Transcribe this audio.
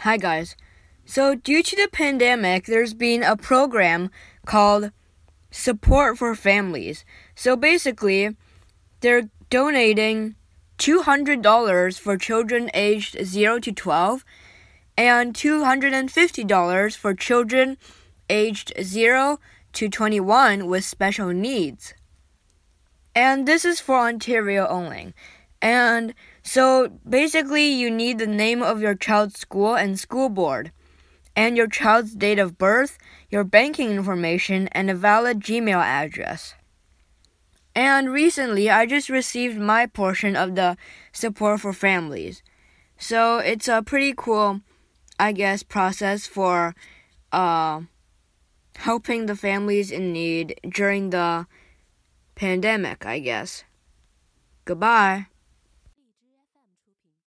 Hi, guys. So, due to the pandemic, there's been a program called Support for Families. So, basically, they're donating $200 for children aged 0 to 12 and $250 for children aged 0 to 21 with special needs. And this is for Ontario only. And so basically, you need the name of your child's school and school board, and your child's date of birth, your banking information, and a valid Gmail address. And recently, I just received my portion of the support for families. So it's a pretty cool, I guess, process for uh, helping the families in need during the pandemic, I guess. Goodbye.